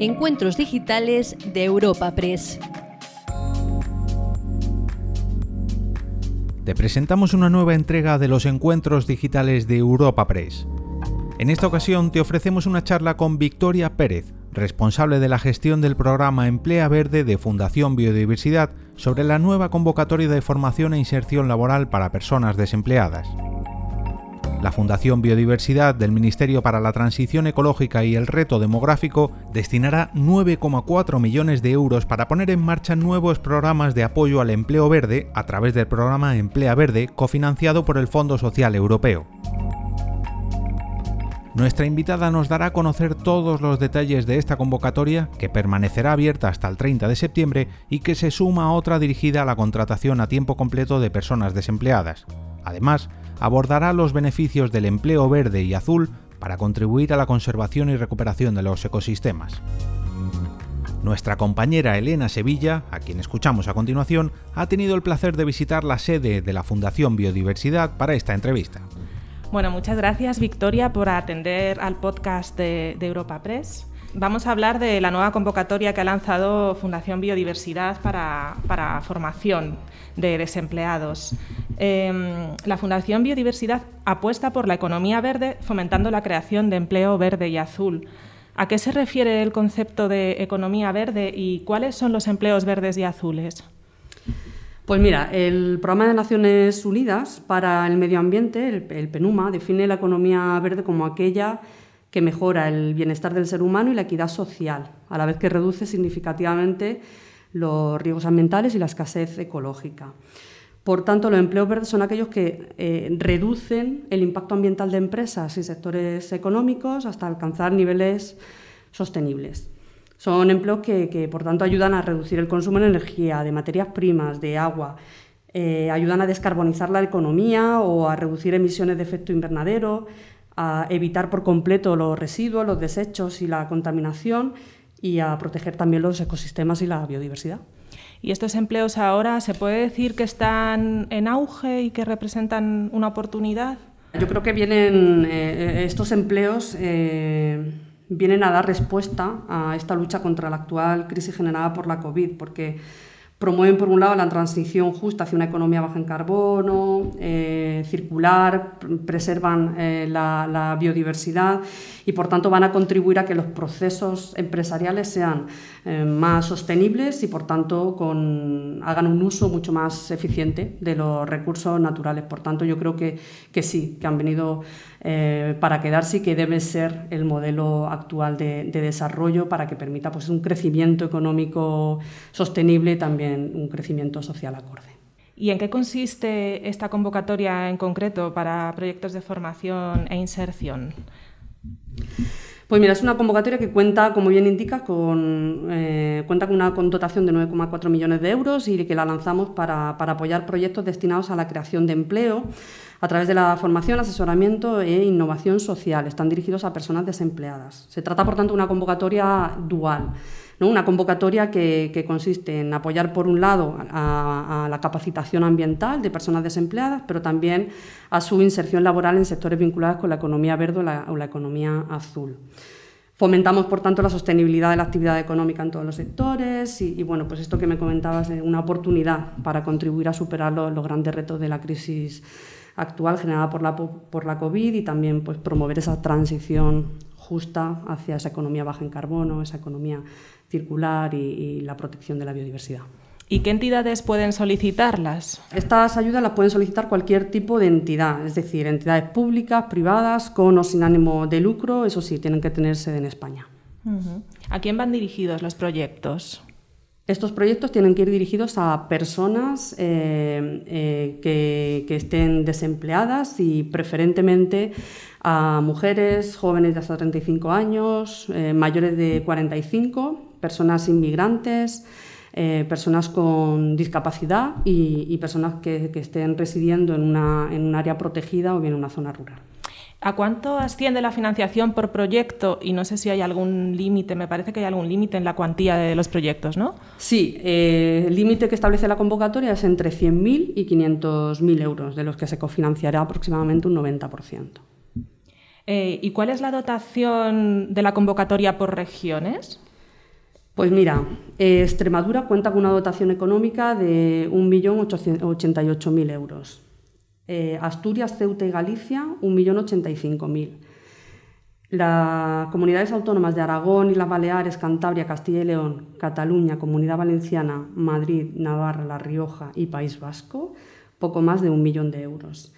Encuentros digitales de Europa Press. Te presentamos una nueva entrega de los encuentros digitales de Europa Press. En esta ocasión te ofrecemos una charla con Victoria Pérez, responsable de la gestión del programa Emplea Verde de Fundación Biodiversidad, sobre la nueva convocatoria de formación e inserción laboral para personas desempleadas. La Fundación Biodiversidad del Ministerio para la Transición Ecológica y el Reto Demográfico destinará 9,4 millones de euros para poner en marcha nuevos programas de apoyo al empleo verde a través del programa Emplea Verde cofinanciado por el Fondo Social Europeo. Nuestra invitada nos dará a conocer todos los detalles de esta convocatoria que permanecerá abierta hasta el 30 de septiembre y que se suma a otra dirigida a la contratación a tiempo completo de personas desempleadas. Además, abordará los beneficios del empleo verde y azul para contribuir a la conservación y recuperación de los ecosistemas. Nuestra compañera Elena Sevilla, a quien escuchamos a continuación, ha tenido el placer de visitar la sede de la Fundación Biodiversidad para esta entrevista. Bueno, muchas gracias Victoria por atender al podcast de, Europa Press. Vamos a hablar de la nueva convocatoria que ha lanzado Fundación Biodiversidad para, formación de desempleados. Em, la Fundación Biodiversidad apuesta por la economía verde fomentando la creación de empleo verde y azul. ¿A qué se refiere el concepto de economía verde y cuáles son los empleos verdes y azules? Pues mira, el Programa de Naciones Unidas para el Medio Ambiente, el, PENUMA, define la economía verde como aquella que mejora el bienestar del ser humano y la equidad social, a la vez que reduce significativamente los riesgos ambientales y la escasez ecológica. Por tanto, los empleos verdes son aquellos que eh, reducen el impacto ambiental de empresas y sectores económicos hasta alcanzar niveles sostenibles. Son empleos que, por tanto, ayudan a reducir el consumo de energía, de materias primas, de agua, eh, ayudan a descarbonizar la economía o a reducir emisiones de efecto invernadero, a evitar por completo los residuos, los desechos y la contaminación y a proteger también los ecosistemas y la biodiversidad. ¿Y estos empleos ahora se puede decir que están en auge y que representan una oportunidad? Yo creo que vienen eh, estos empleos. Eh, vienen a dar respuesta a esta lucha contra la actual crisis generada por la COVID, porque promueven, por un lado, la transición justa hacia una economía baja en carbono, eh, circular, preservan eh, la, biodiversidad y, por tanto, van a contribuir a que los procesos empresariales sean eh, más sostenibles y, por tanto, hagan un uso mucho más eficiente de los recursos naturales. Por tanto, yo creo que, que sí, que han venido para quedarse y que debe ser el modelo actual de, de desarrollo para que permita pues, un crecimiento económico sostenible y también un crecimiento social acorde. ¿Y en qué consiste esta convocatoria en concreto para proyectos de formación e inserción? Pues mira, es una convocatoria que cuenta, como bien indica, con, eh, cuenta con una dotación de 9,4 millones de euros y que la lanzamos para, apoyar proyectos destinados a la creación de empleo a través de la formación, asesoramiento e innovación social. Están dirigidos a personas desempleadas. Se trata, por tanto, de una convocatoria dual. Una convocatoria que, consiste en apoyar, por un lado, a, la capacitación ambiental de personas desempleadas, pero también a su inserción laboral en sectores vinculados con la economía verde o la, economía azul. Fomentamos, por tanto, la sostenibilidad de la actividad económica en todos los sectores y, bueno, pues esto que me comentabas de una oportunidad para contribuir a superar los, grandes retos de la crisis actual generada por la, por la COVID y también pues, promover esa transición justa hacia esa economía baja en carbono, esa economía circular y, la protección de la biodiversidad. ¿Y qué entidades pueden solicitarlas? Estas ayudas las pueden solicitar cualquier tipo de entidad, es decir, entidades públicas, privadas, con o sin ánimo de lucro, eso sí, tienen que tener sede en España. ¿A quién van dirigidos los proyectos? Estos proyectos tienen que ir dirigidos a personas eh, eh, que, que, estén desempleadas y preferentemente a mujeres jóvenes de hasta 35 años, eh, mayores de 45, personas inmigrantes, personas con discapacidad y, personas que, estén residiendo en, una, en un área protegida o bien en una zona rural. ¿A cuánto asciende la financiación por proyecto? Y no sé si hay algún límite, me parece que hay algún límite en la cuantía de los proyectos, ¿no? Sí, eh, el límite que establece la convocatoria es entre 100.000 y 500.000 euros, de los que se cofinanciará aproximadamente un 90%. Eh, ¿Y cuál es la dotación de la convocatoria por regiones? Pues mira, eh, Extremadura cuenta con una dotación económica de 1.088.000 euros. Eh, Asturias, Ceuta y Galicia, 1.085.000. Las comunidades autónomas de Aragón y las Baleares, Cantabria, Castilla y León, Cataluña, Comunidad Valenciana, Madrid, Navarra, La Rioja y País Vasco, poco más de un millón de euros.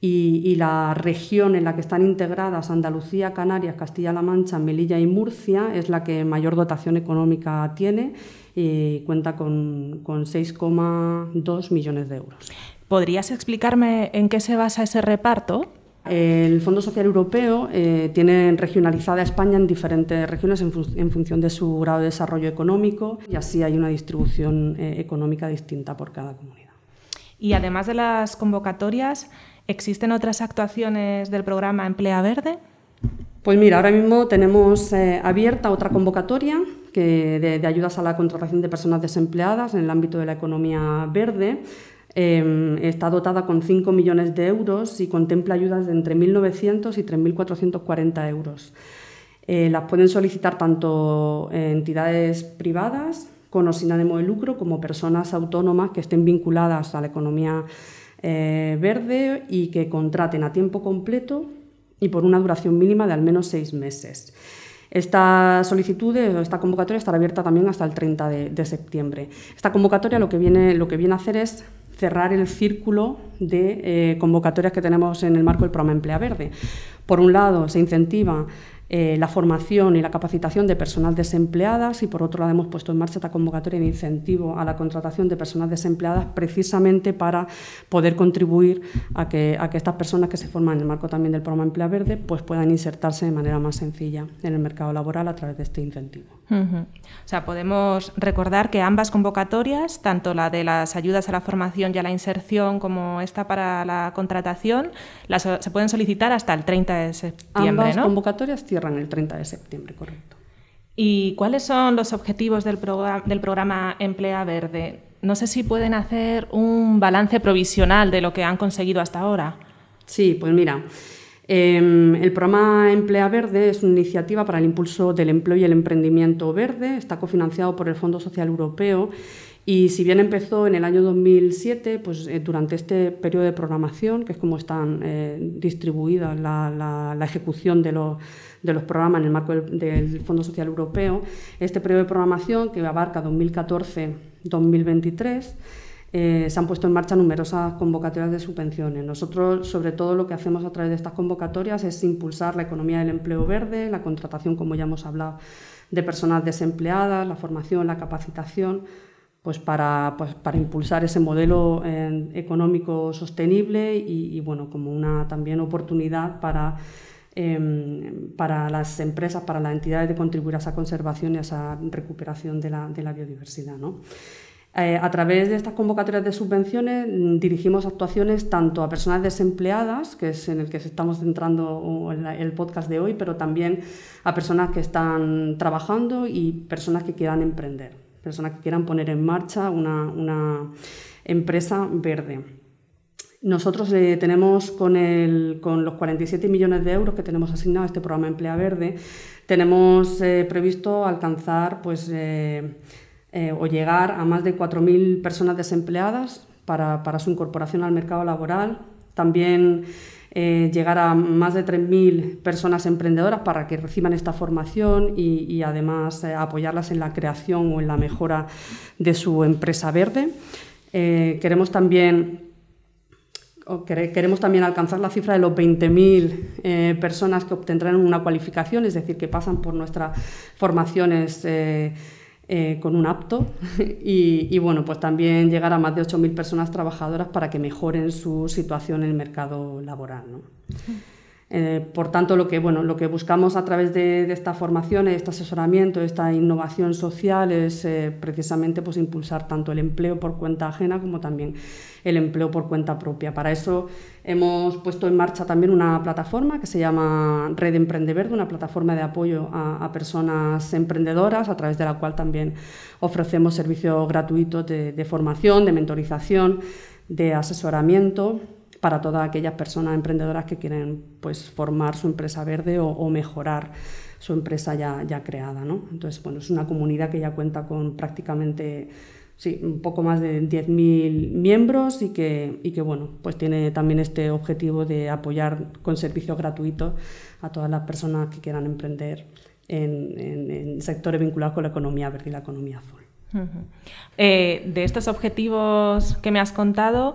Y, la región en la que están integradas Andalucía, Canarias, Castilla-La Mancha, Melilla y Murcia es la que mayor dotación económica tiene y cuenta con, con 6,2 millones de euros. ¿Podrías explicarme en qué se basa ese reparto? El Fondo Social Europeo eh, tiene regionalizada España en diferentes regiones en, función de su grado de desarrollo económico y así hay una distribución eh, económica distinta por cada comunidad. Y además de las convocatorias, ¿existen otras actuaciones del programa Emplea Verde? Pues mira, ahora mismo tenemos eh, abierta otra convocatoria que de ayudas a la contratación de personas desempleadas en el ámbito de la economía verde. Em, está dotada con 5 millones de euros y contempla ayudas de entre 1.900 y 3.440 euros. Eh, las pueden solicitar tanto entidades privadas con o sin ánimo de lucro como personas autónomas que estén vinculadas a la economía eh, verde y que contraten a tiempo completo y por una duración mínima de al menos seis meses. Esta solicitud, esta convocatoria estará abierta también hasta el 30 de, de septiembre. Esta convocatoria lo que, viene, lo que viene a hacer es cerrar el círculo de eh, convocatorias que tenemos en el marco del programa Emplea Verde. Por un lado, se incentiva eh, la formación y la capacitación de personas desempleadas y por otro lado hemos puesto en marcha esta convocatoria de incentivo a la contratación de personas desempleadas precisamente para poder contribuir a que, a que estas personas que se forman en el marco también del programa Emplea Verde pues puedan insertarse de manera más sencilla en el mercado laboral a través de este incentivo. O sea, podemos recordar que ambas convocatorias, tanto la de las ayudas a la formación y a la inserción como esta para la contratación, las, se pueden solicitar hasta el 30 de septiembre. Ambas convocatorias cierran el 30 de septiembre, correcto. ¿Y cuáles son los objetivos del, del programa Emplea Verde? No sé si pueden hacer un balance provisional de lo que han conseguido hasta ahora. Sí, pues mira, em, el programa Emplea Verde es una iniciativa para el impulso del empleo y el emprendimiento verde. Está cofinanciado por el Fondo Social Europeo y si bien empezó en el año 2007, pues eh, durante este periodo de programación, que es como están eh, distribuidas la, ejecución de los, programas en el marco del, Fondo Social Europeo, este periodo de programación que abarca 2014-2023, eh, se han puesto en marcha numerosas convocatorias de subvenciones. Nosotros, sobre todo, lo que hacemos a través de estas convocatorias es impulsar la economía del empleo verde, la contratación, como ya hemos hablado, de personas desempleadas, la formación, la capacitación pues para, pues para impulsar ese modelo eh, económico sostenible y, bueno, como una también oportunidad para, em, para las empresas, para las entidades de contribuir a esa conservación y a esa recuperación de la, de la biodiversidad. ¿no? Eh, a través de estas convocatorias de subvenciones mm, dirigimos actuaciones tanto a personas desempleadas, que es en el que estamos centrando el podcast de hoy, pero también a personas que están trabajando y personas que quieran emprender personas que quieran poner en marcha una, empresa verde. Nosotros eh, tenemos con, con, los 47 millones de euros que tenemos asignado a este programa Emplea Verde, tenemos eh, previsto alcanzar pues, o llegar a más de 4.000 personas desempleadas para, su incorporación al mercado laboral. También eh, llegar a más de 3.000 personas emprendedoras para que reciban esta formación y, además eh, apoyarlas en la creación o en la mejora de su empresa verde. Eh, queremos también queremos también alcanzar la cifra de los 20.000 personas que obtendrán una cualificación, es decir, que pasan por nuestras formaciones eh, con un apto y, bueno, pues también llegar a más de 8.000 personas trabajadoras para que mejoren su situación en el mercado laboral. Eh, por tanto, lo que, bueno, lo que buscamos a través de, esta formación, este asesoramiento, esta innovación social es eh, precisamente pues, impulsar tanto el empleo por cuenta ajena como también el empleo por cuenta propia. Para eso hemos puesto en marcha también una plataforma que se llama Red Emprende Verde, una plataforma de apoyo a, personas emprendedoras, a través de la cual también ofrecemos servicios gratuitos de, de formación, de mentorización, de asesoramiento para todas aquellas personas emprendedoras que quieren pues, formar su empresa verde o, mejorar su empresa ya, ya creada. ¿no? Entonces, bueno, es una comunidad que ya cuenta con prácticamente sí, un poco más de 10.000 miembros y que, y que bueno, pues tiene también este objetivo de apoyar con servicios gratuitos a todas las personas que quieran emprender en, sectores vinculados con la economía verde y la economía azul. Eh, de estos objetivos que me has contado,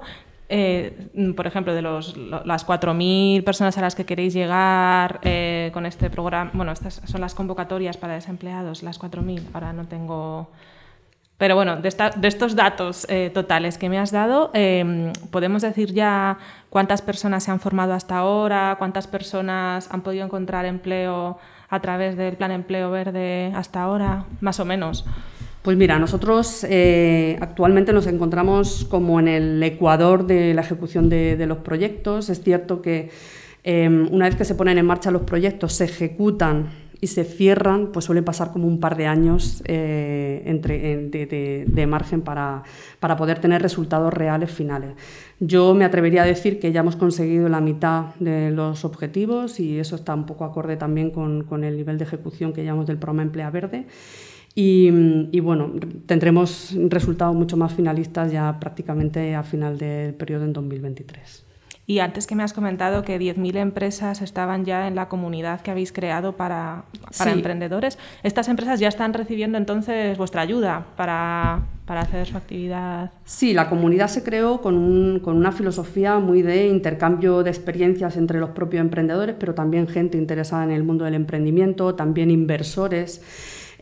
eh, por ejemplo, de los, las 4.000 personas a las que queréis llegar eh, con este programa, bueno, estas son las convocatorias para desempleados, las 4.000, ahora no tengo pero bueno, de, estos datos eh, totales que me has dado, em, ¿podemos decir ya cuántas personas se han formado hasta ahora? ¿Cuántas personas han podido encontrar empleo a través del Plan Empleo Verde hasta ahora? Más o menos. Pues mira, nosotros eh, actualmente nos encontramos como en el ecuador de la ejecución de, los proyectos. Es cierto que em, una vez que se ponen en marcha los proyectos, se ejecutan y se cierran, pues suele pasar como un par de años eh, de, margen para, para, poder tener resultados reales finales. Yo me atrevería a decir que ya hemos conseguido la mitad de los objetivos y eso está un poco acorde también con, con el nivel de ejecución que llamamos del programa Emplea Verde. Y, y, bueno, tendremos resultados mucho más finalistas ya prácticamente a final del periodo en 2023. Y antes que me has comentado que 10.000 empresas estaban ya en la comunidad que habéis creado para, emprendedores, ¿estas empresas ya están recibiendo entonces vuestra ayuda para, hacer su actividad? Sí, la comunidad se creó con, con una filosofía muy de intercambio de experiencias entre los propios emprendedores, pero también gente interesada en el mundo del emprendimiento, también inversores.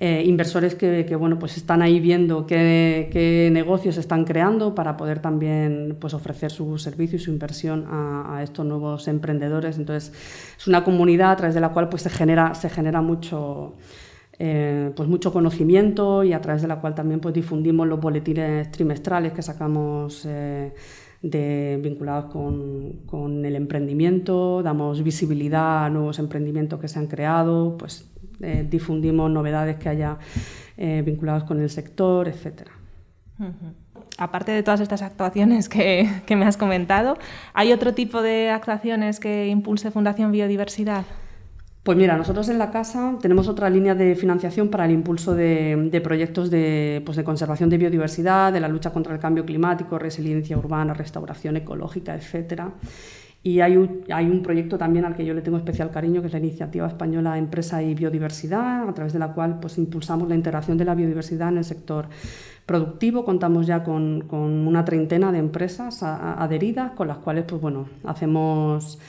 Eh, inversores que, bueno, pues están ahí viendo qué, negocios están creando para poder también pues, ofrecer su servicio y su inversión a, estos nuevos emprendedores. Entonces, es una comunidad a través de la cual pues, se, genera, se genera mucho, eh, pues mucho conocimiento y a través de la cual también pues, difundimos los boletines trimestrales que sacamos eh, vinculados con, con, el emprendimiento, damos visibilidad a nuevos emprendimientos que se han creado, pues eh, difundimos novedades que haya eh, vinculadas con el sector, etc. Aparte de todas estas actuaciones que, que, me has comentado, ¿hay otro tipo de actuaciones que impulse Fundación Biodiversidad? Pues mira, nosotros en la casa tenemos otra línea de financiación para el impulso de, de proyectos de, pues de, conservación de biodiversidad, de la lucha contra el cambio climático, resiliencia urbana, restauración ecológica, etcétera. Y hay un, hay un, proyecto también al que yo le tengo especial cariño, que es la Iniciativa Española Empresa y Biodiversidad, a través de la cual pues, impulsamos la integración de la biodiversidad en el sector productivo. Contamos ya con, con una treintena de empresas adheridas, con las cuales pues, bueno, hacemos...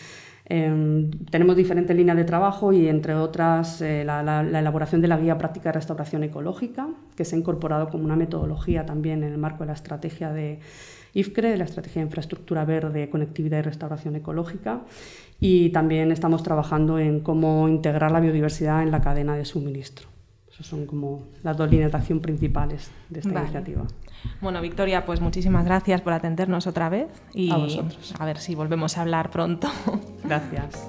Em, tenemos diferentes líneas de trabajo y, entre otras, eh, la, la, elaboración de la Guía Práctica de Restauración Ecológica, que se ha incorporado como una metodología también en el marco de la estrategia de, IFCRE, la Estrategia de Infraestructura Verde, Conectividad y Restauración Ecológica. Y también estamos trabajando en cómo integrar la biodiversidad en la cadena de suministro. Esas son como las dos líneas de acción principales de esta iniciativa. Bueno, Victoria, pues muchísimas gracias por atendernos otra vez y a, a ver si volvemos a hablar pronto. Gracias.